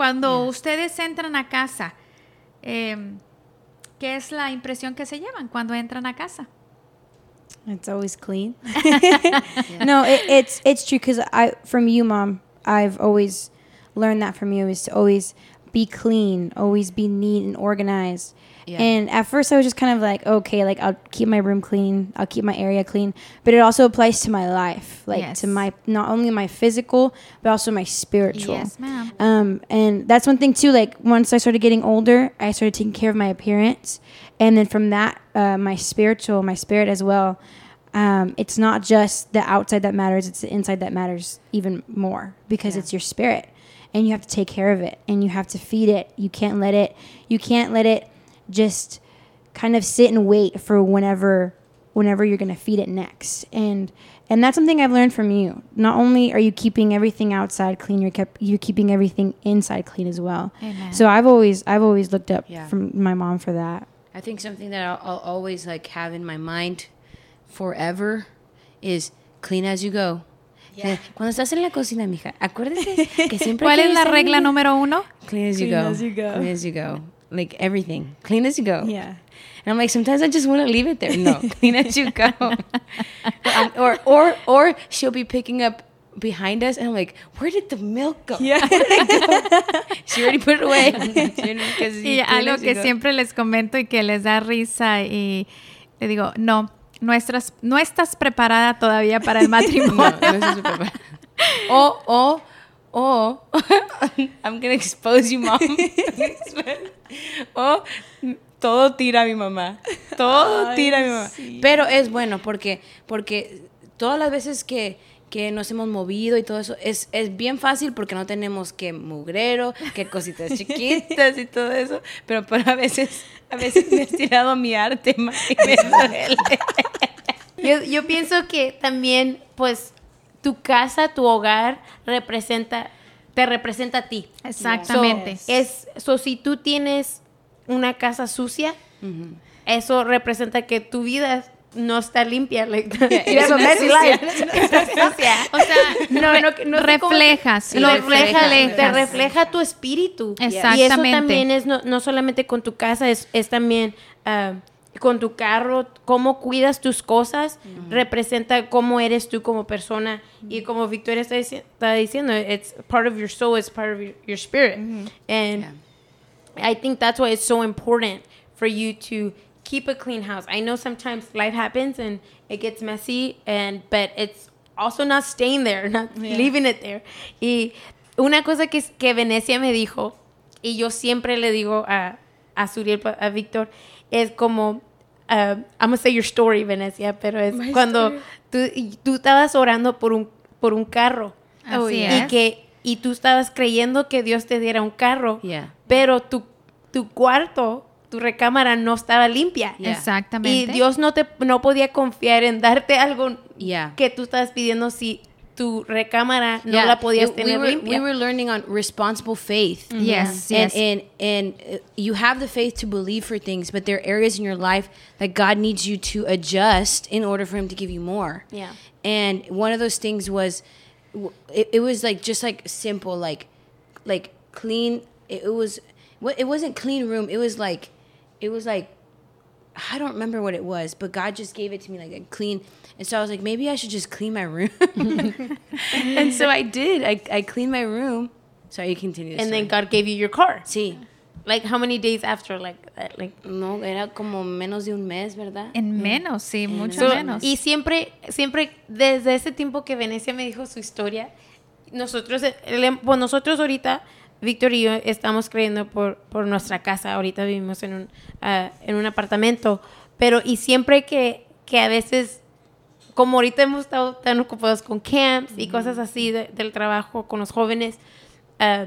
Cuando ustedes entran a casa, eh, ¿qué es la impresión que se llevan cuando entran a casa? It's always clean. No, it, it's it's true because I from you, mom. I've always learned that from you is to always be clean, always be neat and organized. Yeah. And at first, I was just kind of like, okay, like I'll keep my room clean, I'll keep my area clean, but it also applies to my life, like Yes. to my not only my physical but also my spiritual. Yes, ma'am. Um, and that's one thing too. Like once I started getting older, I started taking care of my appearance, and then from that, uh, my spiritual, my spirit as well. Um, it's not just the outside that matters; it's the inside that matters even more because Yeah. it's your spirit, and you have to take care of it, and you have to feed it. You can't let it. You can't let it just kind of sit and wait for whenever whenever you're going to feed it next and and that's something i've learned from you not only are you keeping everything outside clean you're kept you're keeping everything inside clean as well Amen. so i've always i've always looked up Yeah. from my mom for that I think something that I'll, I'll always like have in my mind forever is clean as you go. Eh, Cuando estás en la cocina, mija, acuérdate que siempre ¿Cuál es la regla número uno? Clean as you Clean go. as you go. Clean as you go. Like everything. Clean as you go. yeah And I'm like, sometimes I just want to leave it there. No, clean as you go. Um, or, or, or she'll be picking up behind us, and I'm like, where did the milk go? Yeah. She already put it away. Y algo que go. siempre les comento y que les da risa y le digo, no, nuestras, no estás preparada todavía para el No, matrimonio. no estás preparada. O, o, o, I'm gonna expose you, mom. o, todo tira a mi mamá. Todo Ay, tira a mi mamá. sí. Pero es bueno porque, porque todas las veces que, que nos hemos movido y todo eso, es, es bien fácil porque no tenemos que mugrero, que cositas chiquitas y todo eso. Pero, pero a veces, a veces me he tirado mi arte, ma, y me duele. Yo, yo pienso que también, pues, tu casa, tu hogar representa, te representa a ti. Exactamente. So, es, so, si tú tienes una casa sucia, eso representa que tu vida no está limpia. Like, a una messy sucia. O sea, No, no, no lo lo refleja, te refleja tu espíritu. Y Exactamente. eso también es no, no solamente con tu casa, es, es también ah, con tu carro, cómo cuidas tus cosas, representa cómo eres tú como persona. Y como Victoria está, dici- está diciendo, it's part of your soul, it's part of your, your spirit. And I think that's why it's so important for you to keep a clean house. I know sometimes life happens and it gets messy and but it's also not staying there, not leaving it there. Y una cosa que, que Venecia me dijo y yo siempre le digo a a Suriel, a Víctor, es como uh, I'm gonna say your story, Venecia, pero es My cuando tú, tú estabas orando por un por un carro Así y es. que y tú estabas creyendo que Dios te diera un carro, Yeah. pero tu, tu cuarto, tu recámara no estaba limpia. Yeah. Exactamente. Y Dios no te no podía confiar en darte algo Yeah. que tú estabas pidiendo si tu recámara no Yeah, la podías it- we were, limpia. We were learning on responsible faith. Yes, And, yes. and and uh, you have the faith to believe for things, but there are areas in your life that God needs you to adjust in order for Him to give you more. Yeah. And one of those things was, it, it was like just like simple, like, like clean. It, it was, what it wasn't clean room. It was like, it was like I don't remember what it was, but God just gave it to me like a clean. And so I was like, maybe I should just clean my room. and so I did. I, I cleaned my room. Sorry, you continue. and then story. God gave you your car. Sí. Like how many days after like that? Like No, era como menos de un mes, ¿verdad? En menos, sí, mucho So, menos. Y siempre, siempre, desde ese tiempo que Venecia me dijo su historia, nosotros, eh, le- pues nosotros ahorita, Víctor y yo estamos creyendo por, por nuestra casa, ahorita vivimos en un, ah, en un apartamento, pero y siempre que, que a veces, como ahorita hemos estado tan ocupados con camps y cosas así de- del trabajo con los jóvenes, ah,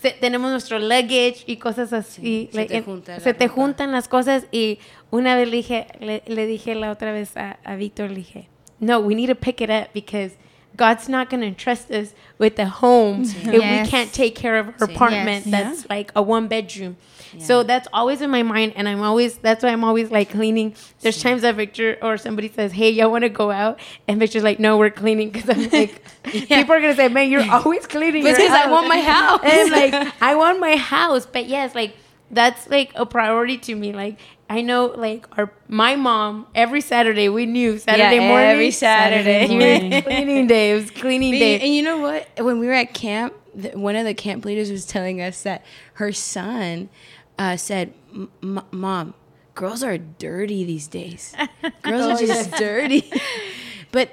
se- tenemos nuestro luggage y cosas así. Sí, se te junta se juntan las cosas. Y una vez le dije, le, le dije la otra vez a, a Víctor, le dije, no, we need to pick it up because God's not going to trust us with a home mm-hmm. if Yes. we can't take care of our Sí. apartment Yes. that's like a one bedroom. So that's always in my mind, and I'm always that's why I'm always like cleaning. There's times that Victor or somebody says, "Hey, y'all want to go out?" and Victor's like, "No, we're cleaning," because I'm like, people are gonna say, "Man, you're always cleaning." Because I want my house. and like, I want my house. But yes, like that's like a priority to me. Like I know, like our my mom every Saturday we knew Saturday Yeah, morning, every Saturday. morning, cleaning day. It was cleaning And, day. and you know what? When we were at camp, one of the camp leaders was telling us that her son uh, said, "M- m- "Mom, girls are dirty these days. Girls are just dirty." but,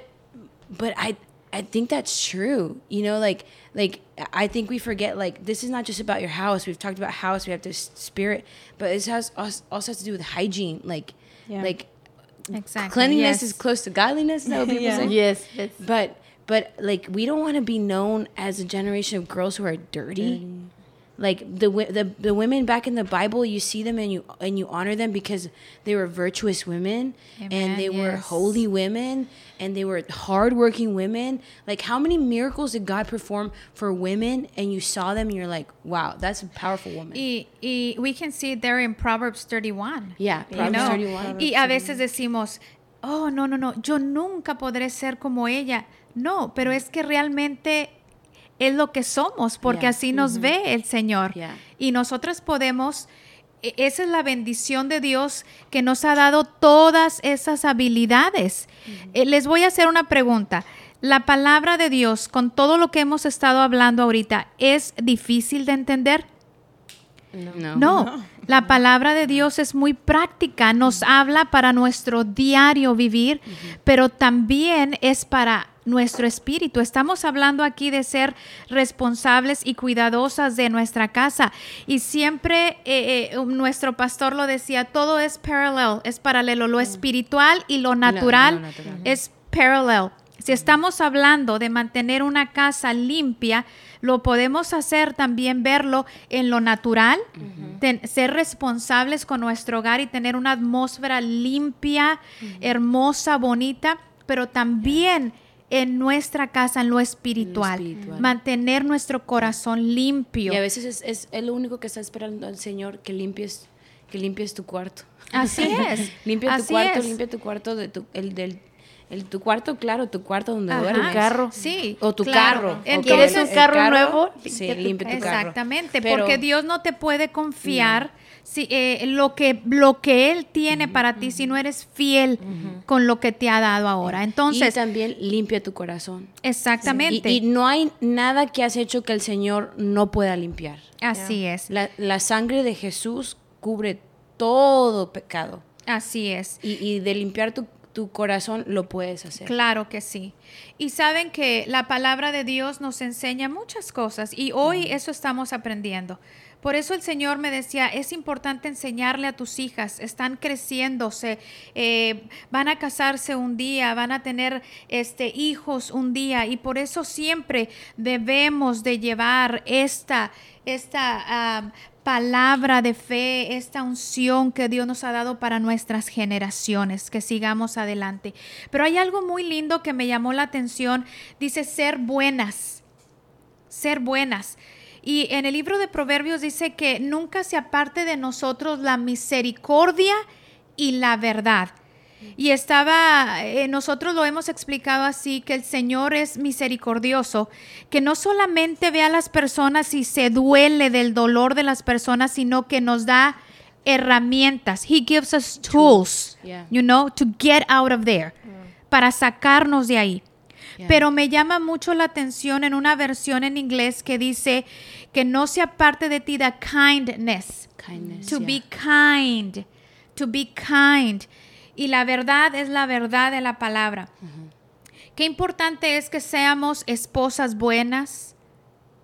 but I, I think that's true. You know, like, like I think we forget. Like, this is not just about your house. We've talked about house. We have this spirit, but it has also also has to do with hygiene. Like, Yeah. like Exactly. cleanliness yes. is close to godliness. Though people Yeah. say. yes, yes. But but like we don't want to be known as a generation of girls who are dirty. Like the, the the women back in the Bible, you see them and you and you honor them because they were virtuous women Amen, and they were holy women and they were hardworking women. Like how many miracles did God perform for women and you saw them and you're like, wow, that's a powerful woman. Y, y we can see it there in Proverbs 31. Yeah, you Proverbs know? 31. Y a veces decimos, oh, no, no, no, yo nunca podré ser como ella. No, pero es que realmente es lo que somos, porque Yeah. así nos ve el Señor. Yeah. Y nosotros podemos, e- esa es la bendición de Dios que nos ha dado todas esas habilidades. Eh, les voy a hacer una pregunta. La palabra de Dios, con todo lo que hemos estado hablando ahorita, ¿es difícil de entender? No. No, la palabra de Dios es muy práctica, nos habla para nuestro diario vivir, pero también es para nuestro espíritu. Estamos hablando aquí de ser responsables y cuidadosas de nuestra casa. Y siempre eh, eh, nuestro pastor lo decía, todo es paralel, es paralelo, lo espiritual y lo natural es parallel. Si estamos hablando de mantener una casa limpia, lo podemos hacer también verlo en lo natural, ten- ser responsables con nuestro hogar y tener una atmósfera limpia, hermosa, bonita, pero también en nuestra casa, en lo espiritual, espiritual. mantener nuestro corazón limpio. Y a veces es, es, es lo único que está esperando el Señor, que limpies, que limpies tu cuarto. Así es. limpia tu cuarto, es. limpia tu cuarto de tu, el del el, tu cuarto, claro, tu cuarto donde duermes. carro. Sí. O tu claro. carro. Entonces- ¿Quieres un el carro nuevo? Sí, Limpia tu limpia tu carro. Exactamente, Pero- porque Dios no te puede confiar si, eh, lo, que, lo que Él tiene para ti si no eres fiel con lo que te ha dado ahora. y Entonces, también limpia tu corazón. exactamente, Y, y no hay nada que has hecho que el Señor no pueda limpiar. así es, La, la sangre de Jesús cubre todo pecado. así es. Y, y de limpiar tu, tu corazón lo puedes hacer. Claro que sí. Y saben que la palabra de Dios nos enseña muchas cosas y hoy eso estamos aprendiendo. Por eso el Señor me decía, es importante enseñarle a tus hijas, están creciéndose, eh, van a casarse un día, van a tener este, hijos un día y por eso siempre debemos de llevar esta, esta palabra de fe, esta unción que Dios nos ha dado para nuestras generaciones, que sigamos adelante. Pero hay algo muy lindo que me llamó la atención, dice ser buenas, ser buenas. Y en el libro de Proverbios dice que nunca se aparte de nosotros la misericordia y la verdad. Y estaba, eh, nosotros lo hemos explicado así, que el Señor es misericordioso, que no solamente ve a las personas y se duele del dolor de las personas, sino que nos da herramientas. He gives us tools, Yeah. you know, to get out of there, para sacarnos de ahí. Yeah. Pero me llama mucho la atención en una versión en inglés que dice que no se aparte de ti the kindness Kindness, to be kind, to be kind. Y la verdad es la verdad de la palabra. Qué importante es que seamos esposas buenas,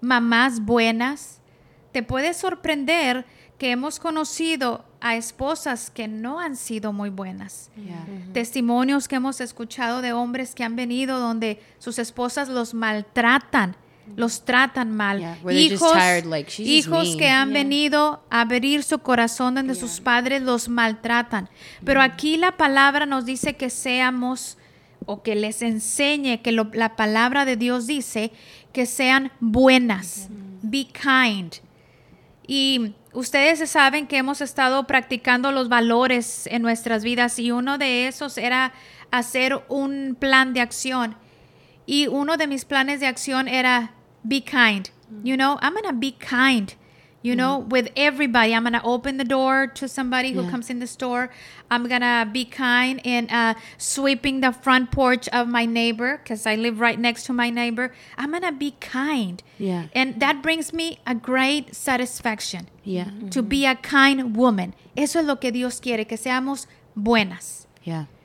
mamás buenas. Te puede sorprender que hemos conocido a esposas que no han sido muy buenas. Yeah. Testimonios que hemos escuchado de hombres que han venido donde sus esposas los maltratan, los tratan mal. Yeah, hijos tired, like, hijos que han venido a abrir su corazón donde sus padres los maltratan. Pero aquí la palabra nos dice que seamos o que les enseñe que lo- la palabra de Dios dice que sean buenas. Be kind. Y ustedes saben que hemos estado practicando los valores en nuestras vidas y uno de esos era hacer un plan de acción. Y uno de mis planes de acción era Mm-hmm. be kind. You know, I'm going to be kind. You know, with everybody, I'm going to open the door to somebody who Yeah. comes in the store. I'm going to be kind in uh, sweeping the front porch of my neighbor because I live right next to my neighbor. I'm going to be kind. Yeah. And that brings me a great satisfaction Yeah. to mm-hmm. be a kind woman. Eso es lo que Dios quiere, que seamos buenas. Yeah.